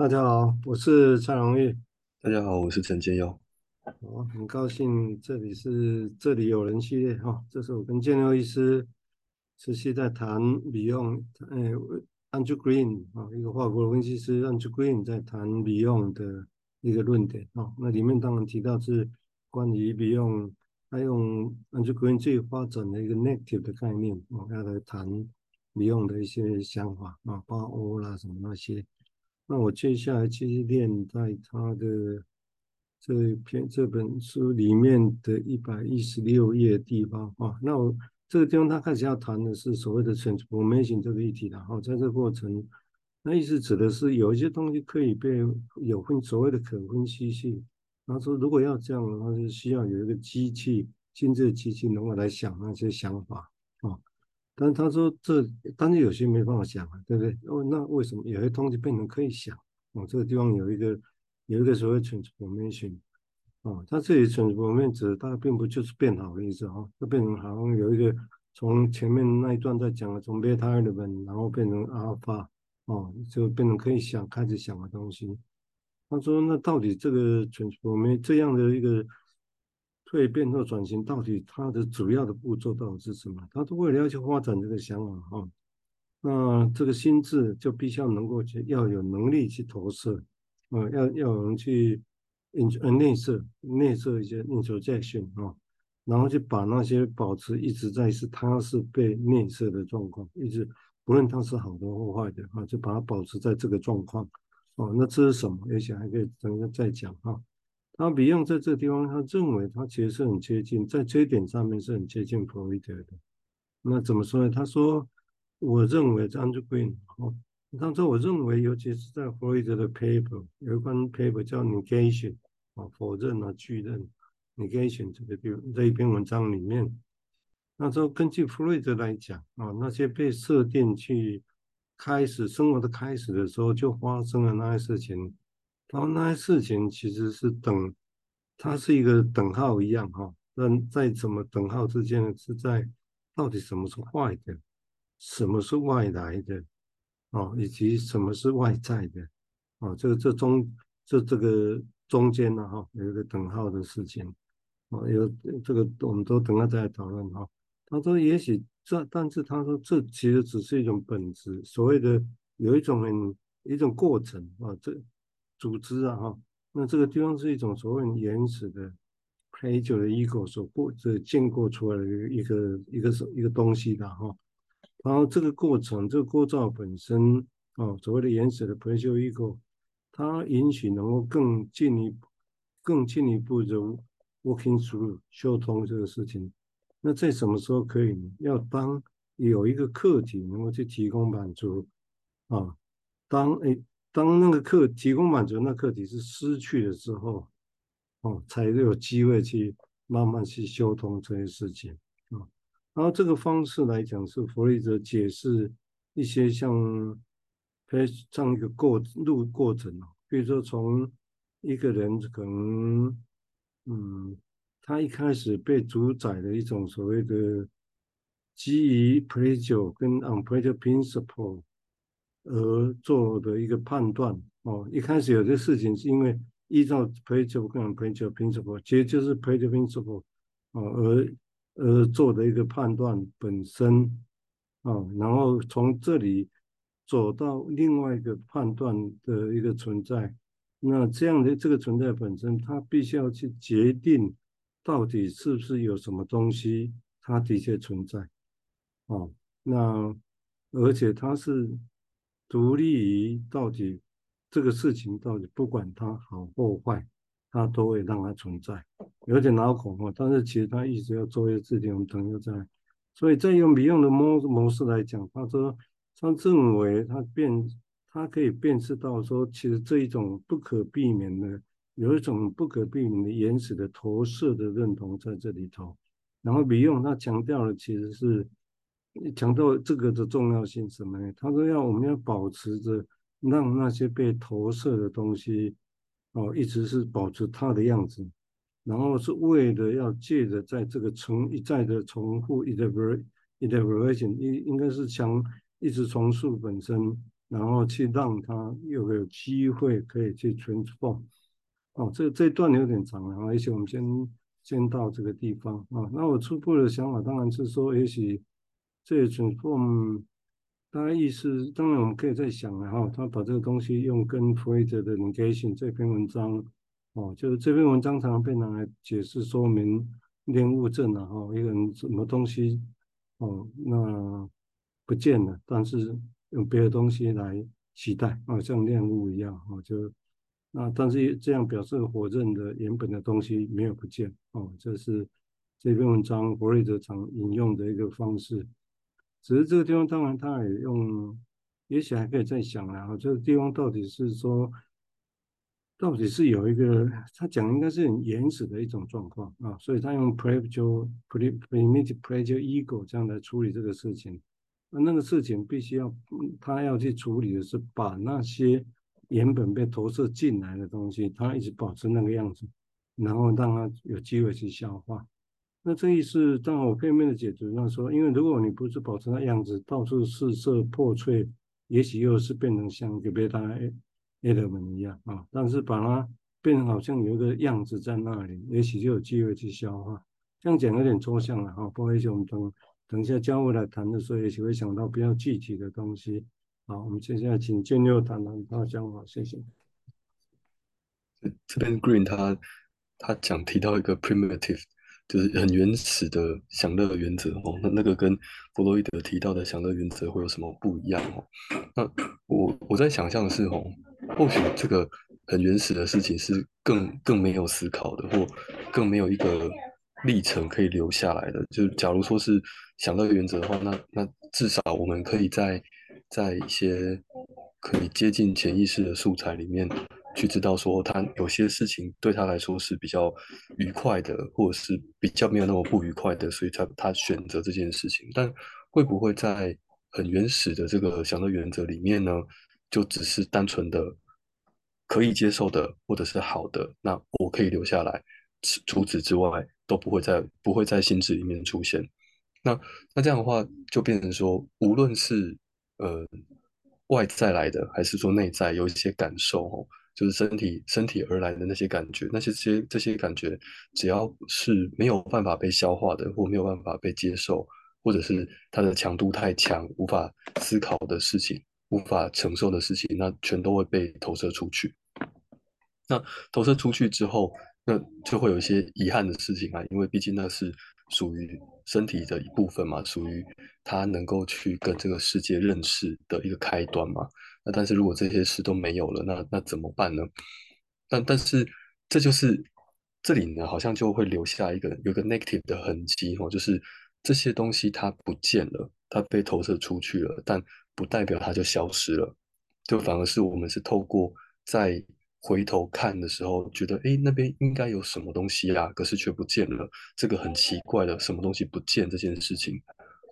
大家好，我是蔡荣玉。大家好，我是陈建佑。好，很高兴这里是这里有人系列哈，这是我跟建佑医师持续在谈 Beyond，哎，Andrew Green 啊，一个法国的分析师 Andrew Green 在谈 Beyond 的一个论点啊，那里面当然提到是关于 Beyond，他用 Andrew Green 最发展的一个 negative 的概念啊，要来谈 Beyond 的一些想法啊，八 O 啦什么那些。那我接下来继续念在他的这一篇这本书里面的一百一十六页地方啊。那我这个地方他开始要谈的是所谓的 transformation 这个议题的哈，在这个过程，那意思指的是有一些东西可以被有分所谓的可分析性。他说如果要这样的话，就需要有一个机器，精致的机器能够来想那些想法。但他说这，但是有些没办法想啊，对不对？哦，那为什么有些东西变成可以想？哦，这个地方有一个有一个所谓 transformation 啊，它这里 transformation 指的它并不就是变好的意思哈，它变成好像有一个从前面那一段在讲的，从 beta element 然后变成 alpha 哦，就变成可以想开始想的东西。他说，那到底这个 transformation 这样的一个。蜕变或转型到底它的主要的步骤到底是什么？他都为了要去发展这个想法哈，那这个心智就必须要能够去要有能力去投射，啊，要要有人去 in 呃内射内射一些内设教训啊，然后去把那些保持一直在是它是被内射的状况，一直不论它是好的或坏的啊，就把它保持在这个状况，哦，那这是什么？也许还可以等一下再讲哈。那 Beyond 在这个地方，他认为他其实是很接近，在这一点上面是很接近弗洛伊德的。那怎么说呢？他说：“我认为 Andrew Green 哦，他说我认为，尤其是在弗洛伊德的 paper 有一关 paper 叫 Negation 啊，否认啊，拒认 Negation 这个地这一篇文章里面，那时候根据弗洛伊德来讲啊，那些被设定去开始生活的开始的时候，就发生了那些事情。”然后那些事情其实是等，它是一个等号一样哈。那在怎么等号之间呢？是在到底什么是坏的，什么是外来的，哦，以及什么是外在的，哦，这个这中这这个中间呢哈，有一个等号的事情，哦，有这个我们都等下再来讨论哈。他说也许这，但是他说这其实只是一种本质，所谓的有一种很一种过程啊，这。组织啊，哈，那这个地方是一种所谓原始的 Plato 的 ego 所过这建构出来的一个一个一个一个东西的哈，然后这个过程这个构造本身啊，所谓的原始的培修 ego，它允许能够更进一步更进一步的 working through 修通这个事情，那在什么时候可以呢？要当有一个客体能够去提供满足啊，当诶。当那个客提供满足，那客体是失去了之后，哦，才有机会去慢慢去修通这些事情啊。然后这个方式来讲，是弗洛伊德解释一些像，这样一个过路过程啊。比如说，从一个人可能，嗯，他一开始被主宰的一种所谓的基于 Plato 跟 unpleasant principle。而做的一个判断哦，一开始有些事情是因为依照 Plato 跟 Plato principle，其实就是 Plato principle 哦，而而做的一个判断本身哦，然后从这里走到另外一个判断的一个存在，那这样的这个存在本身，它必须要去决定到底是不是有什么东西它的确存在哦，那而且它是。独立于到底这个事情到底不管它好或坏，它都会让它存在，有点绕口啊。但是其实它一直要做一些事情，我们等一下再。所以在用 Beyond 的模模式来讲，他说他认为他辨他可以辨识到说，其实这一种不可避免的，有一种不可避免的原始的投射的认同在这里头。然后 Beyond 他强调的其实是。强调这个的重要性什么呢？他说要我们要保持着让那些被投射的东西哦，一直是保持它的样子，然后是为了要借着在这个重一再的重复 iteration iteration 应应该是强一直重塑本身然后去让它又有机会可以去 transform。哦，这这段有点长了啊，也许我们先先到这个地方啊。那我初步的想法当然是说，也许这也准我们。大概意思，当然我们可以再想了哈，他把这个东西用跟弗雷德的 negation 这篇文章，哦，就是这篇文章常常被拿来解释说明恋物症啊，哈，一个人什么东西，哦，那不见了，但是用别的东西来取代，啊，像恋物一样，啊，就那但是这样表示火刃的原本的东西没有不见，哦，这是这篇文章弗雷德常引用的一个方式。只是这个地方，当然他也用，也许还可以再想了哈。这个地方到底是说，到底是有一个，他讲应该是很原始的一种状况啊，所以他用 primitive primitive pleasure ego 这样来处理这个事情。那那个事情必须要，他要去处理的是把那些原本被投射进来的东西，他一直保持那个样子，然后让他有机会去消化。那这意思，当然我片面的解读，那说，因为如果你不是保持那样子，到处四色破碎，也许又是变成像一个贝塔 element 一样啊。但是把它变成好像有一个样子在那里，也许就有机会去消化。这样讲有点抽象了哈。不好意思，我们等等一下交回来谈的时候，也许会想到比较具体的东西。好，我们接下来请建佑谈谈他的想法，谢谢。这边 Green 他他讲提到一个 primitive。就是很原始的享乐原则哦，那那个跟弗洛伊德提到的享乐原则会有什么不一样哦？那我我在想象的是哦，或许这个很原始的事情是更更没有思考的，或更没有一个历程可以留下来的。就假如说是享乐原则的话，那那至少我们可以在在一些可以接近潜意识的素材里面。去知道说他有些事情对他来说是比较愉快的，或者是比较没有那么不愉快的，所以他他选择这件事情。但会不会在很原始的这个享乐原则里面呢，就只是单纯的可以接受的，或者是好的，那我可以留下来，除此之外都不会在不会在心智里面出现。那那这样的话就变成说，无论是呃外在来的，还是说内在有一些感受哦。就是身体身体而来的那些感觉，那些这些这些感觉，只要是没有办法被消化的，或没有办法被接受，或者是它的强度太强，无法思考的事情，无法承受的事情，那全都会被投射出去。那投射出去之后，那就会有一些遗憾的事情啊，因为毕竟那是属于身体的一部分嘛，属于它能够去跟这个世界认识的一个开端嘛。那但是如果这些事都没有了，那那怎么办呢？但但是这就是这里呢，好像就会留下一个有个 negative 的痕迹哦，就是这些东西它不见了，它被投射出去了，但不代表它就消失了，就反而是我们是透过在回头看的时候，觉得诶，那边应该有什么东西啊，可是却不见了，这个很奇怪的什么东西不见这件事情，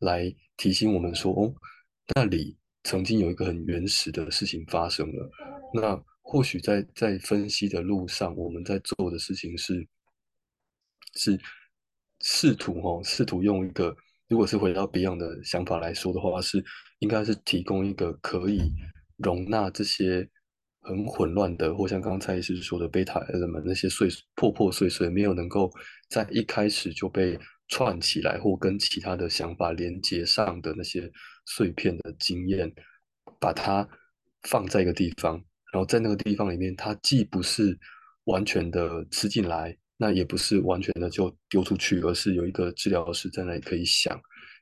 来提醒我们说哦，那里。曾经有一个很原始的事情发生了，那或许在在分析的路上，我们在做的事情是是试图哦，试图用一个，如果是回到 Beyond 的想法来说的话，是应该是提供一个可以容纳这些很混乱的，或像刚才也是说的贝塔 element 那些碎破破碎碎，没有能够在一开始就被。串起来或跟其他的想法连接上的那些碎片的经验，把它放在一个地方，然后在那个地方里面，它既不是完全的吃进来，那也不是完全的就丢出去，而是有一个治疗师在那里可以想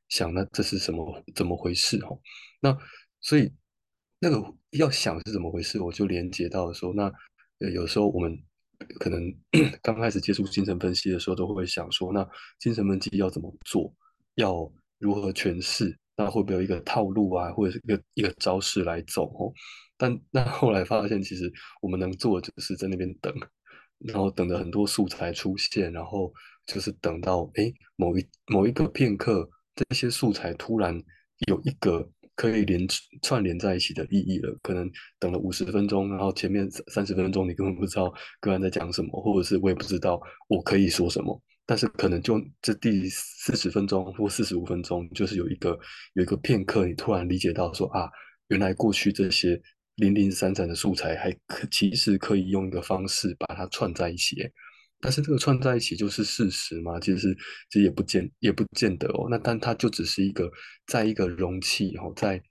想，那这是什么怎么回事哦？那所以那个要想是怎么回事，我就连接到说，那有时候我们。可能 刚开始接触精神分析的时候，都会想说，那精神分析要怎么做，要如何诠释，那会不会有一个套路啊，或者是一个一个招式来走哦？但那后来发现，其实我们能做的就是在那边等，然后等着很多素材出现，然后就是等到哎某一某一个片刻，这些素材突然有一个。可以连串联在一起的意义了。可能等了五十分钟，然后前面三十分钟你根本不知道个案在讲什么，或者是我也不知道我可以说什么。但是可能就这第四十分钟或四十五分钟，就是有一个有一个片刻，你突然理解到说啊，原来过去这些零零散散的素材还可其实可以用一个方式把它串在一起，但是这个串在一起就是事实吗？其实其实也不见也不见得哦。那但它就只是一个在一个容器哦，在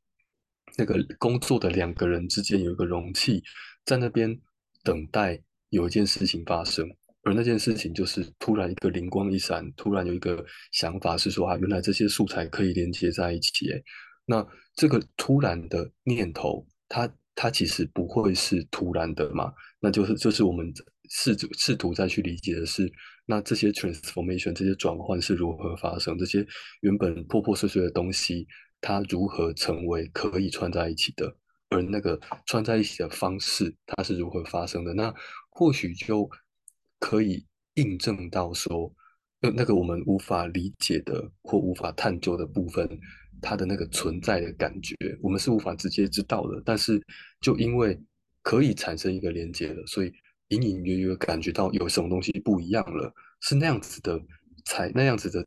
那个工作的两个人之间有一个容器在那边等待有一件事情发生。而那件事情就是突然一个灵光一闪，突然有一个想法是说啊，原来这些素材可以连接在一起。诶，那这个突然的念头，它它其实不会是突然的嘛？那就是就是我们试图试图再去理解的是，那这些 transformation 这些转换是如何发生？这些原本破破碎碎的东西，它如何成为可以串在一起的？而那个串在一起的方式，它是如何发生的？那或许就。可以印证到说，那那个我们无法理解的或无法探究的部分，它的那个存在的感觉，我们是无法直接知道的。但是，就因为可以产生一个连接了，所以隐隐约约感觉到有什么东西不一样了，是那样子的，才那样子的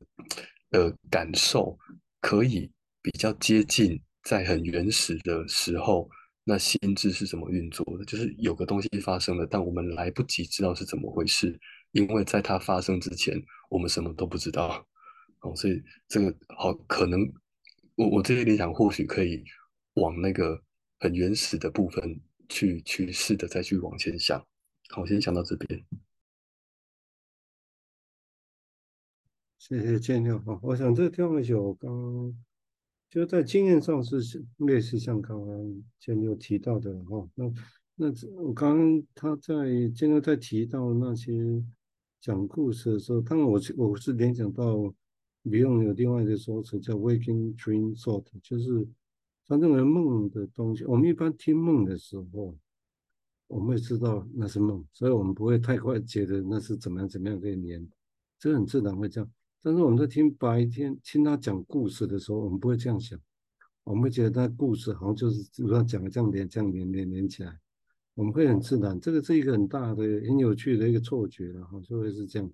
呃感受，可以比较接近在很原始的时候。那心智是怎么运作的？就是有个东西发生了，但我们来不及知道是怎么回事，因为在它发生之前，我们什么都不知道。哦，所以这个好可能，我我这些联想或许可以往那个很原始的部分去去试着再去往前想。好，我先讲到这边。谢谢建佑。好，我想这个地方有我刚刚。就在经验上是类似像刚刚建佑提到的哈，那那我刚刚他在建佑在提到那些讲故事的时候，当然我我是联想到 Beyond 有另外一个说辞叫 Waking Dream Thought，就是他认为梦的东西，我们一般听梦的时候，我们会知道那是梦，所以我们不会太快觉得那是怎么样怎么样的念，这个很自然会这样。但是我们在听白天听他讲故事的时候，我们不会这样想，我们会觉得他故事好像就是如他讲的这样连这样连连连起来，我们会很自然。这个是一个很大的、很有趣的一个错觉了哈，就会是这样。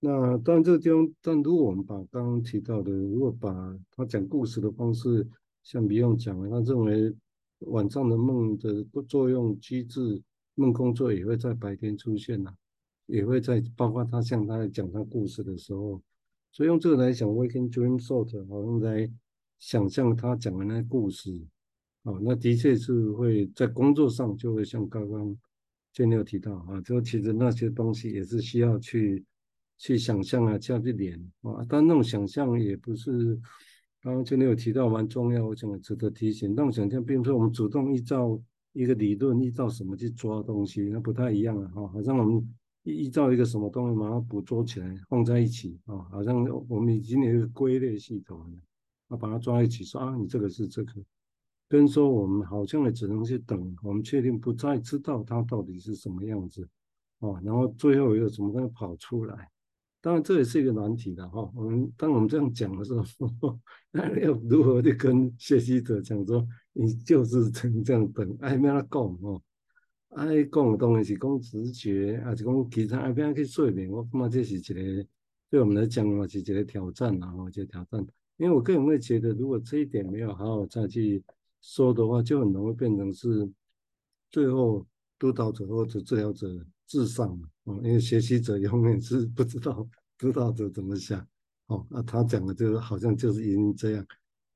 那当然这个地方，但如果我们把刚刚提到的，如果把他讲故事的方式，像不用讲了，他认为晚上的梦的作用机制，梦工作也会在白天出现呐。也会在包括他向他讲他故事的时候，所以用这个来讲，Waking Dream Thought 好像来想象他讲的那故事，啊，那的确是会在工作上就会像刚刚建佑提到啊，就其实那些东西也是需要去去想象啊，这样去连啊，但那种想象也不是刚刚建佑提到蛮重要，我想值得提醒。那我想象，并不是我们主动依照一个理论依照什么去抓东西，那不太一样了哈，好像我们。依照一个什么东西，把它捕捉起来，放在一起啊，好像我们已经有一个归类系统了，啊，把它抓一起说啊，你这个是这个，跟说我们好像也只能去等，我们确定不再知道它到底是什么样子，哦，然后最后又怎么东西跑出来，当然这也是一个难题的哈。我们当我们这样讲的时候，那要如何去跟学习者讲说，你就是这样等，哎，没那讲哦。爱讲的当然是讲直觉，还是讲其他爱边去说明？我感觉这是一个对我们来讲嘛，是一个挑战啊，一个挑战。因为我个人会觉得，如果这一点没有好好再去说的话，就很容易变成是最后督导者或者治疗者至上啊，因为学习者永远是不知道知道者怎么想。哦，那他讲的这个好像就是因为这样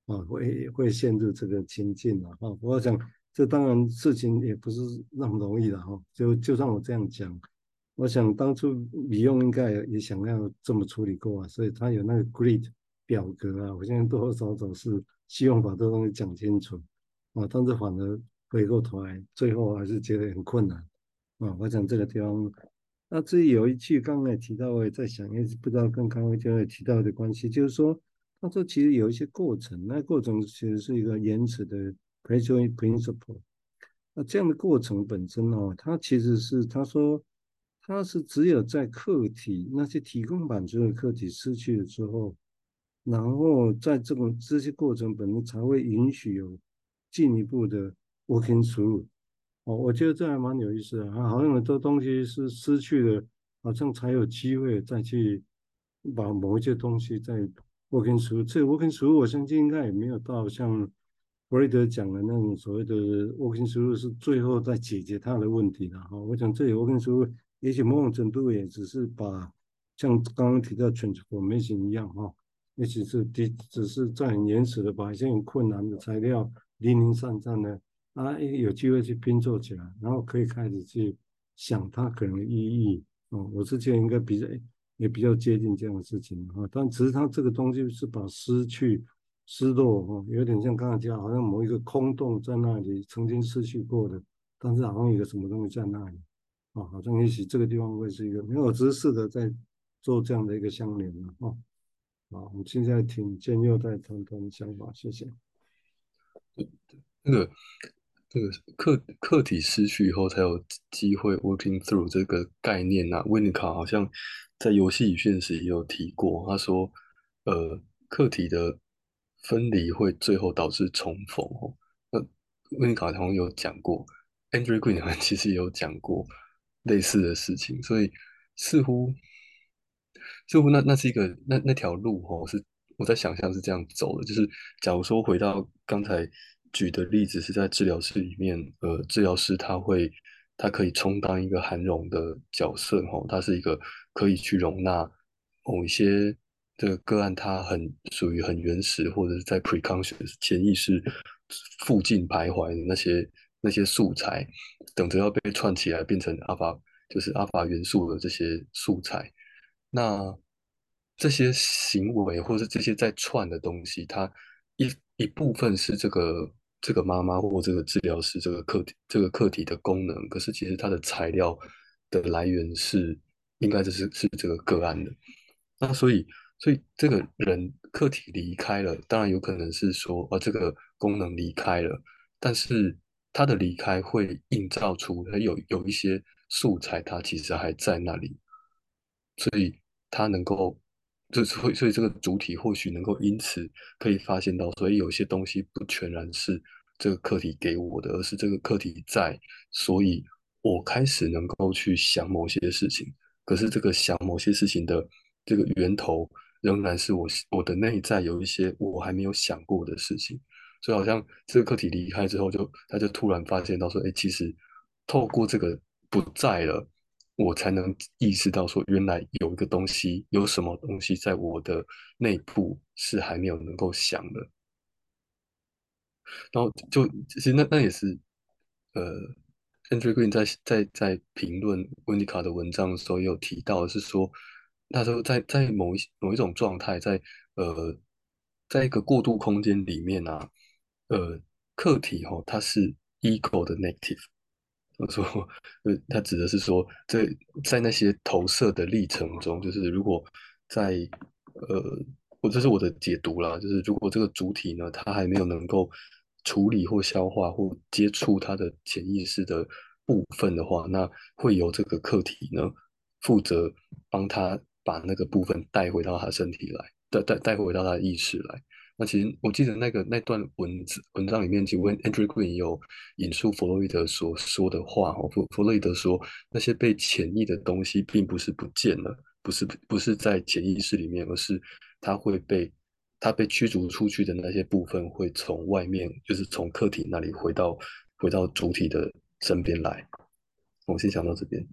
啊，会会陷入这个情境了啊。我想。这当然事情也不是那么容易的哈，就就算我这样讲，我想当初李用应该也想要这么处理过啊，所以他有那个 grid 表格啊，我现在多多少少是希望把这东西讲清楚啊，但是反而回过头来，最后还是觉得很困难啊。我想这个地方，那至于有一句刚刚也提到，我也在想，也不知道跟刚刚就会提到的关系，就是说，他说其实有一些过程，那过程其实是一个延迟的。Graduate principle，那这样的过程本身哦，它其实是他说，它是只有在客体那些提供满足的客体失去了之后，然后在这种这些过程本身才会允许有进一步的 working through。哦，我觉得这还蛮有意思的啊，好像很多东西是失去了，好像才有机会再去把某一些东西再 working through。这 working through 我相信应该也没有到像。弗洛伊德讲的那种所谓的 working through 是最后在解决他的问题的哈。我想这里 working through 也许某种程度也只是把像刚刚提到 transformation 一样哈，也许是只只是在很原始的把一些很困难的材料零零散散的啊，有机会去拼凑起来，然后可以开始去想它可能的意义。哦，我之前应该比较也比较接近这样的事情哈，但只是它这个东西是把失去。失落哈，有点像刚才讲，好像某一个空洞在那里曾经失去过的，但是好像有个什么东西在那里，啊，好像也许这个地方会是一个，因为我只是试着在做这样的一个相连了哈。好，我们现在请建佑在谈谈想法，谢谢。那个这个客客体失去以后才有机会 working through 这个概念啊，温尼卡好像在游戏与现实也有提过，他说，呃，客体的。分离会最后导致重逢哦。那温尼卡好像有讲过，Andrew Green 其实也有讲过类似的事情，所以似乎似乎那那是一个那那条路哦，是我在想象是这样走的。就是假如说回到刚才举的例子，是在治疗室里面，呃，治疗师他会他可以充当一个涵容的角色哦，他是一个可以去容纳某一些。这个个案，它很属于很原始，或者是在 preconscious 潜意识附近徘徊的那些那些素材，等着要被串起来变成阿法，就是阿法元素的这些素材。那这些行为或者这些在串的东西，它一一部分是这个这个妈妈或这个治疗师这个客体这个客体的功能，可是其实它的材料的来源是应该就是是这个个案的。那所以。所以这个人客体离开了，当然有可能是说，呃，这个功能离开了，但是他的离开会映照出他有有一些素材，它其实还在那里，所以他能够，就是会，所以这个主体或许能够因此可以发现到，所以有些东西不全然是这个课题给我的，而是这个课题在，所以我开始能够去想某些事情，可是这个想某些事情的这个源头。仍然是我我的内在有一些我还没有想过的事情，所以好像这个课题离开之后就，就他就突然发现到说，哎，其实透过这个不在了，我才能意识到说，原来有一个东西，有什么东西在我的内部是还没有能够想的。然后就其实那那也是，呃，Andrew Green 在在在评论温尼卡的文章的时候也有提到是说。他说在，在在某一某一种状态，在呃，在一个过渡空间里面啊，呃，客体哈、哦，它是 ego 的 negative。我说，呃，它指的是说，在在那些投射的历程中，就是如果在呃，我这是我的解读啦，就是如果这个主体呢，它还没有能够处理或消化或接触它的潜意识的部分的话，那会由这个客体呢负责帮他。把那个部分带回到他身体来，带带带回到他的意识来。那其实我记得那个那段文字文章里面，其实 Andrew Green 有引述弗洛伊德所说的话。弗弗洛伊德说，那些被潜意的东西，并不是不见了，不是不是在潜意识里面，而是他会被他被驱逐出去的那些部分，会从外面，就是从客体那里回到回到主体的身边来。我先讲到这边。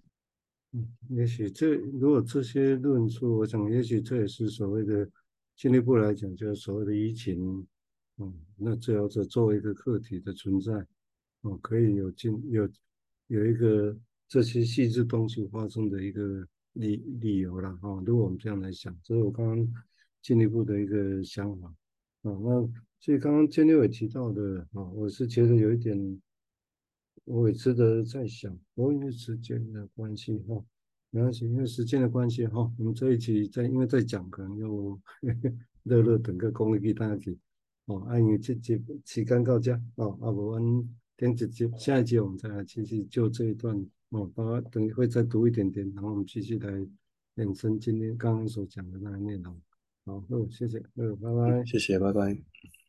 嗯，也许这如果这些论述，我想也许这也是所谓的进一步来讲，就是所谓的移情。嗯，那治疗者作为一个客体的存在，哦，可以有进有有一个这些细致东西发生的一个理理由了哈、哦。如果我们这样来想，这是我刚刚进一步的一个想法。啊、那所以刚刚建六也提到的啊、我是觉得有一点。我也值得再想，我因为时间的关系哈，没关系，因为时间的关系哈，我们这一期在因为在讲，可能又 乐乐等个公益给大家去哦，按你这节时间到这哦，啊不，我们点几节，下一节我们再来继续就这一段哦，大家等会再读一点点，然后我们继续来延伸今天刚刚所讲的那个内容。好，谢谢，嗯，拜拜，谢谢，拜拜。